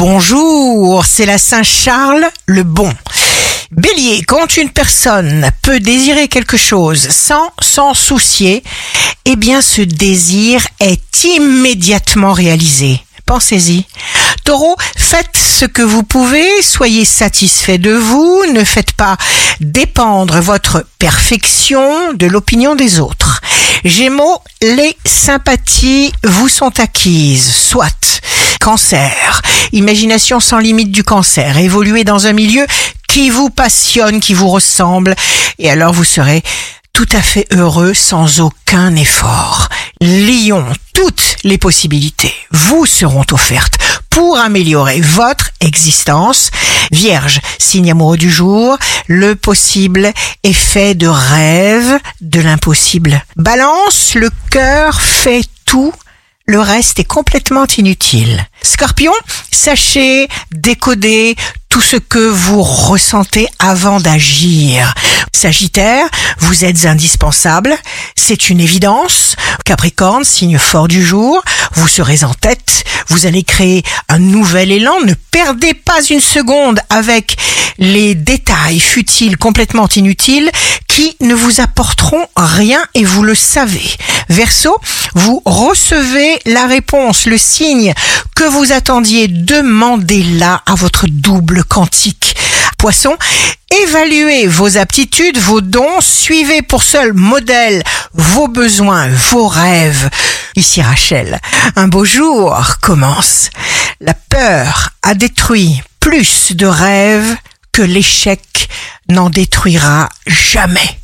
Bonjour, c'est la Saint-Charles le Bon. Bélier, quand une personne peut désirer quelque chose sans s'en soucier, eh bien ce désir est immédiatement réalisé. Pensez-y. Taureau, faites ce que vous pouvez, soyez satisfait de vous, ne faites pas dépendre votre perfection de l'opinion des autres. Gémeaux, les sympathies vous sont acquises, soit. Cancer, imagination sans limite du cancer, évoluez dans un milieu qui vous passionne, qui vous ressemble, et alors vous serez tout à fait heureux sans aucun effort. Lion, toutes les possibilités vous seront offertes pour améliorer votre existence. Vierge, signe amoureux du jour, le possible est fait de rêves, de l'impossible. Balance, le cœur fait tout le reste est complètement inutile. Scorpion, sachez décoder tout ce que vous ressentez avant d'agir. Sagittaire, vous êtes indispensable, c'est une évidence. Capricorne, signe fort du jour, vous serez en tête, vous allez créer un nouvel élan, ne perdez pas une seconde avec les détails futiles complètement inutiles ne vous apporteront rien et vous le savez. Verseau, vous recevez la réponse, le signe que vous attendiez, demandez-la à votre double quantique. Poisson, évaluez vos aptitudes, vos dons, suivez pour seul modèle vos besoins, vos rêves. Ici Rachel, un beau jour commence. La peur a détruit plus de rêves que l'échec n'en détruira jamais.